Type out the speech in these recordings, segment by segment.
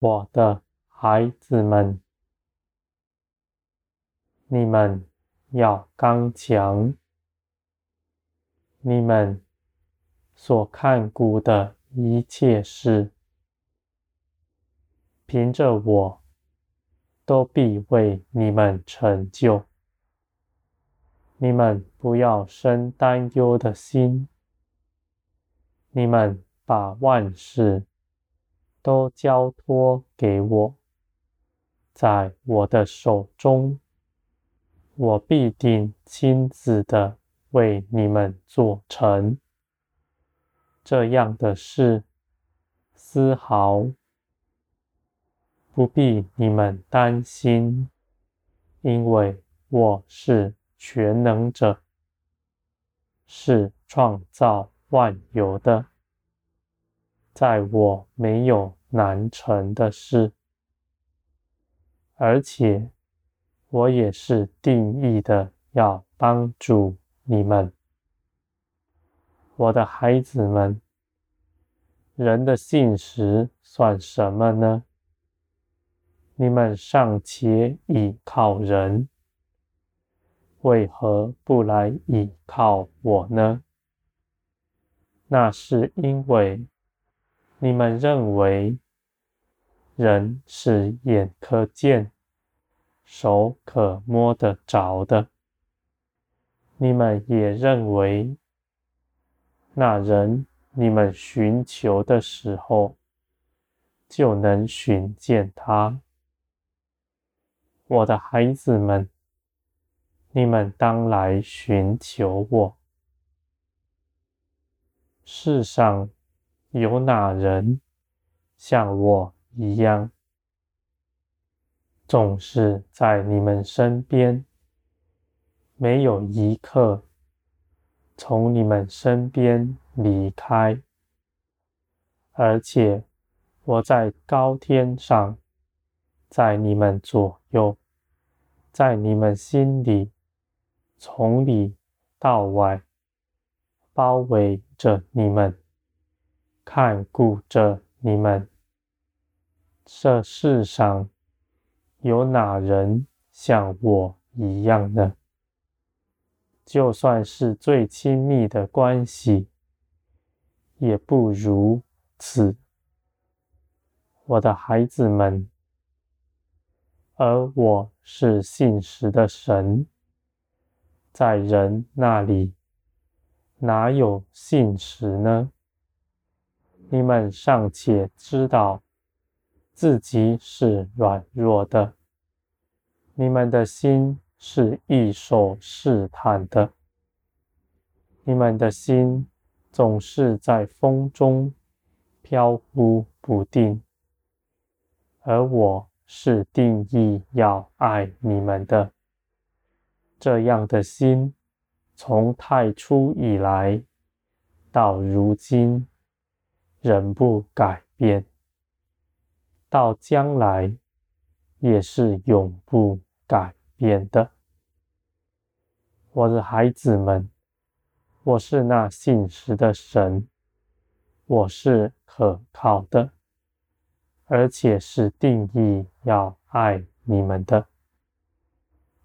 我的孩子们，你们要刚强。你们所看顾的一切事，凭着我，都必为你们成就。你们不要生担忧的心。你们把万事都交托给我，在我的手中，我必定亲自的为你们做成。这样的事，丝毫不必你们担心，因为我是全能者，是创造万有的，在我没有难成的事，而且我也是定义的要帮助你们，我的孩子们。人的信实算什么呢？你们尚且倚靠人，为何不来倚靠我呢？那是因为你们认为人是眼可见、手可摸得着的，你们也认为那人你们寻求的时候就能寻见他。我的孩子们，你们当来寻求我。世上有哪人像我一样，总是在你们身边，没有一刻从你们身边离开，而且我在高天上，在你们左右。在你们心里，从里到外，包围着你们，看顾着你们。这世上有哪人像我一样呢？就算是最亲密的关系，也不如此。我的孩子们。而我是信实的神，在人那里哪有信实呢？你们尚且知道自己是软弱的，你们的心是易受试探的，你们的心总是在风中飘忽不定，而我。是定义要爱你们的，这样的心，从太初以来到如今，仍不改变，到将来也是永不改变的。我的孩子们，我是那信实的神，我是可靠的。而且是定义要爱你们的。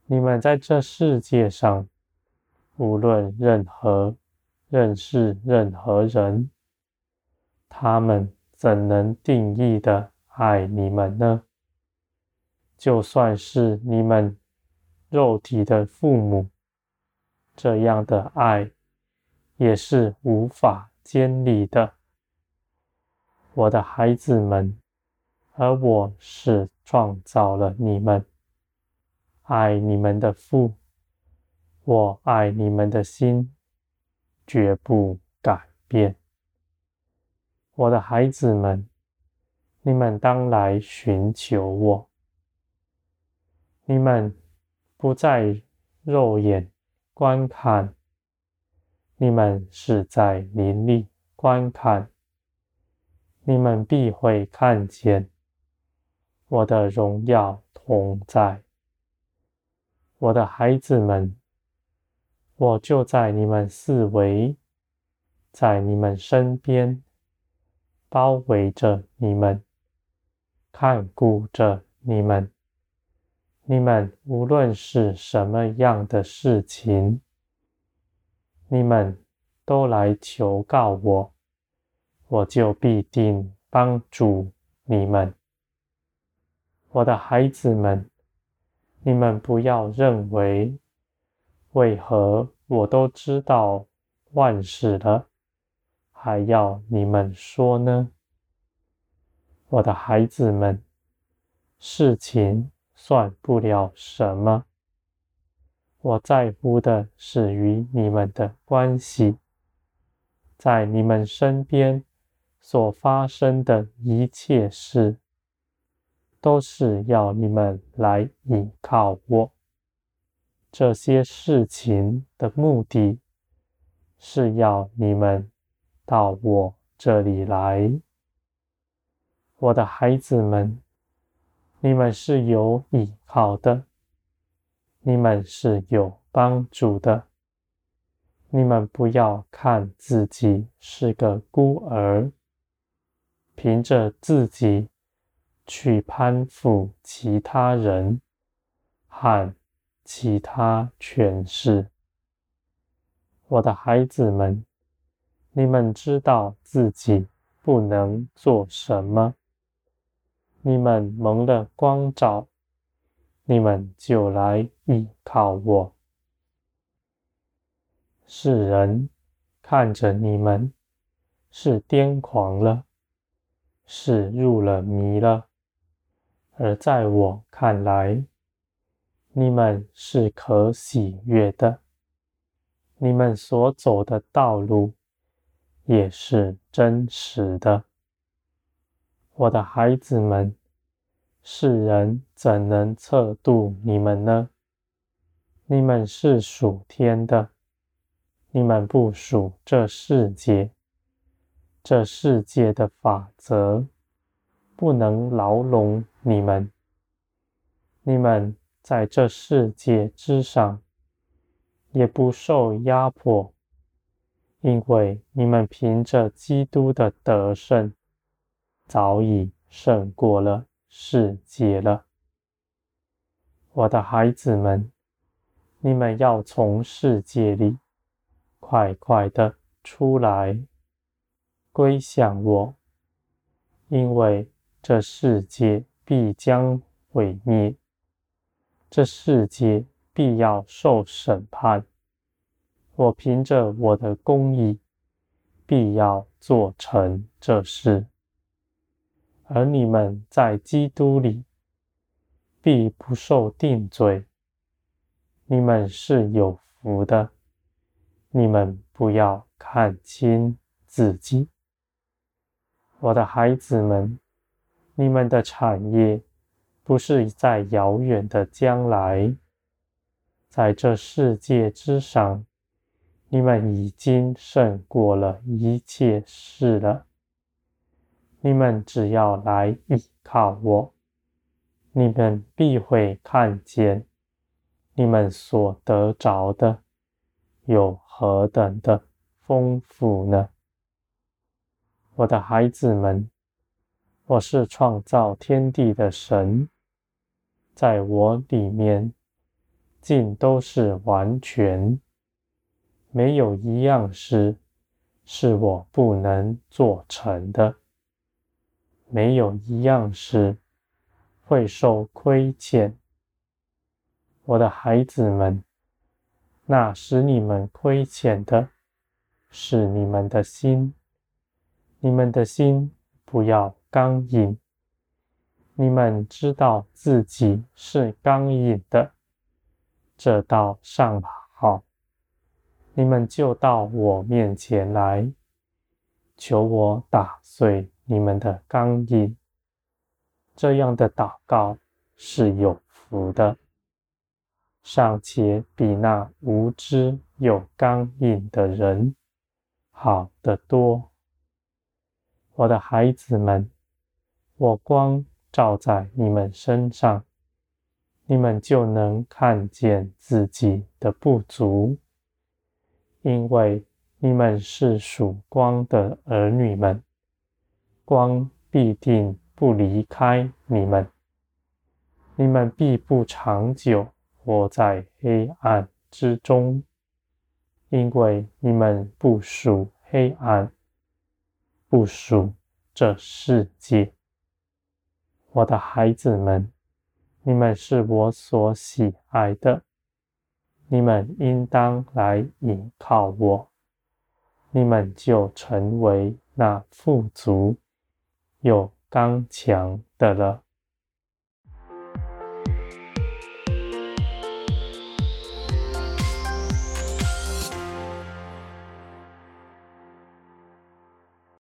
你们在这世界上，无论任何认识任何人，他们怎能定义的爱你们呢？就算是你们肉体的父母，这样的爱也是无法建立的。我的孩子们。而我是创造了你们，爱你们的父，我爱你们的心，绝不改变。我的孩子们，你们当来寻求我。你们不在肉眼观看，你们是在灵力观看，你们必会看见。我的荣耀同在，我的孩子们，我就在你们四围，在你们身边，包围着你们，看顾着你们。你们无论是什么样的事情，你们都来求告我，我就必定帮助你们。我的孩子们，你们不要认为，为何我都知道万事了，还要你们说呢？我的孩子们，事情算不了什么。我在乎的是与你们的关系，在你们身边所发生的一切事，都是要你们来依靠我。这些事情的目的，是要你们到我这里来。我的孩子们，你们是有依靠的，你们是有帮助的。你们不要看自己是个孤儿，凭着自己去攀附其他人和其他权势。我的孩子们，你们知道自己不能做什么。你们蒙了光照，你们就来依靠我。世人看着你们是癫狂了，是入了迷了，而在我看来，你们是可喜悦的。你们所走的道路也是真实的。我的孩子们，世人怎能测度你们呢？你们是属天的，你们不属这世界。这世界的法则不能牢笼你们。你们在这世界之上，也不受压迫，因为你们凭着基督的得胜。早已胜过了世界了，我的孩子们，你们要从世界里快快的出来，归向我，因为这世界必将毁灭，这世界必要受审判。我凭着我的公义，必要做成这事。而你们在基督里必不受定罪，你们是有福的。你们不要看轻自己，我的孩子们，你们的产业不是在遥远的将来，在这世界之上，你们已经胜过了一切事了。你们只要来依靠我，你们必会看见你们所得着的有何等的丰富呢？我的孩子们，我是创造天地的神，在我里面尽都是完全，没有一样事是我不能做成的。没有一样事会受亏欠，我的孩子们，那使你们亏欠的是你们的心，你们的心不要刚硬。你们知道自己是刚硬的，这道上好，你们就到我面前来，求我打碎。你们的钢印，这样的祷告是有福的，尚且比那无知有刚硬的人好得多。我的孩子们，我光照在你们身上，你们就能看见自己的不足，因为你们是属光的儿女们。光必定不离开你们，你们必不长久活在黑暗之中，因为你们不属黑暗，不属这世界。我的孩子们，你们是我所喜爱的，你们应当来倚靠我，你们就成为那富足又刚强的了。